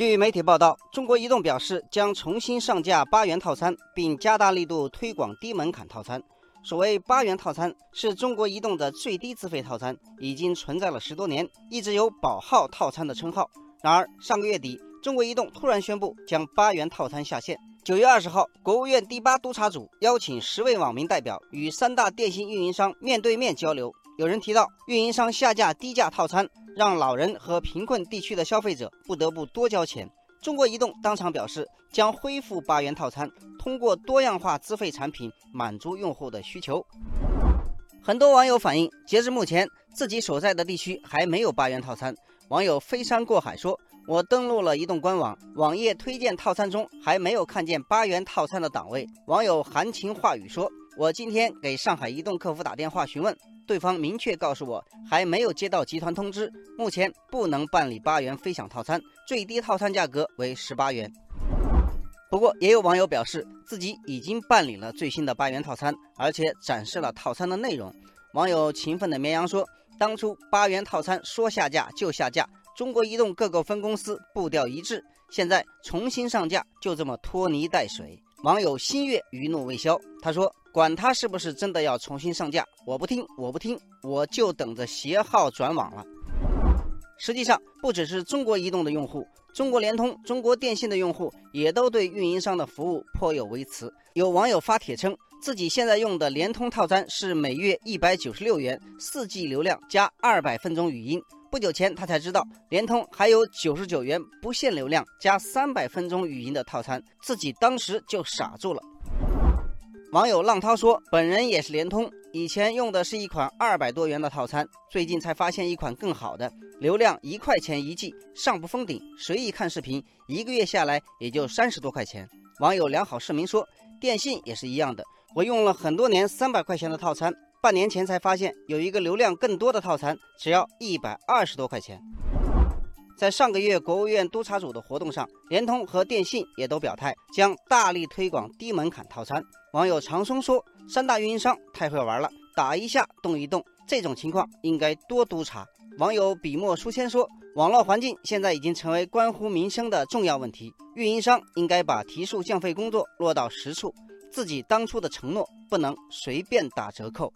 据媒体报道，中国移动表示将重新上架八元套餐，并加大力度推广低门槛套餐。所谓八元套餐是中国移动的最低资费套餐，已经存在了十多年，一直有“保号套餐”的称号。然而，上个月底，中国移动突然宣布将八元套餐下线。九月二十号，国务院第八督查组邀请十位网民代表与三大电信运营商面对面交流。有人提到，运营商下架低价套餐。让老人和贫困地区的消费者不得不多交钱。中国移动当场表示将恢复八元套餐，通过多样化资费产品满足用户的需求。很多网友反映，截至目前自己所在的地区还没有八元套餐。网友飞山过海说：“我登录了移动官网，网页推荐套餐中还没有看见八元套餐的档位。”网友含情话语说：“我今天给上海移动客服打电话询问。”对方明确告诉我，还没有接到集团通知，目前不能办理八元飞享套餐，最低套餐价格为十八元。不过，也有网友表示自己已经办理了最新的八元套餐，而且展示了套餐的内容。网友勤奋的绵羊说：“当初八元套餐说下架就下架，中国移动各个分公司步调一致，现在重新上架就这么拖泥带水。”网友新月余怒未消，他说。管他是不是真的要重新上架，我不听，我不听，我就等着携号转网了。实际上，不只是中国移动的用户，中国联通、中国电信的用户也都对运营商的服务颇有微词。有网友发帖称，自己现在用的联通套餐是每月一百九十六元，四 G 流量加二百分钟语音。不久前他才知道，联通还有九十九元不限流量加三百分钟语音的套餐，自己当时就傻住了。网友浪涛说：“本人也是联通，以前用的是一款二百多元的套餐，最近才发现一款更好的，流量一块钱一 G，上不封顶，随意看视频，一个月下来也就三十多块钱。”网友良好市民说：“电信也是一样的，我用了很多年三百块钱的套餐，半年前才发现有一个流量更多的套餐，只要一百二十多块钱。”在上个月国务院督查组的活动上，联通和电信也都表态将大力推广低门槛套餐。网友长松说：“三大运营商太会玩了，打一下动一动，这种情况应该多督查。”网友笔墨书签说：“网络环境现在已经成为关乎民生的重要问题，运营商应该把提速降费工作落到实处，自己当初的承诺不能随便打折扣。”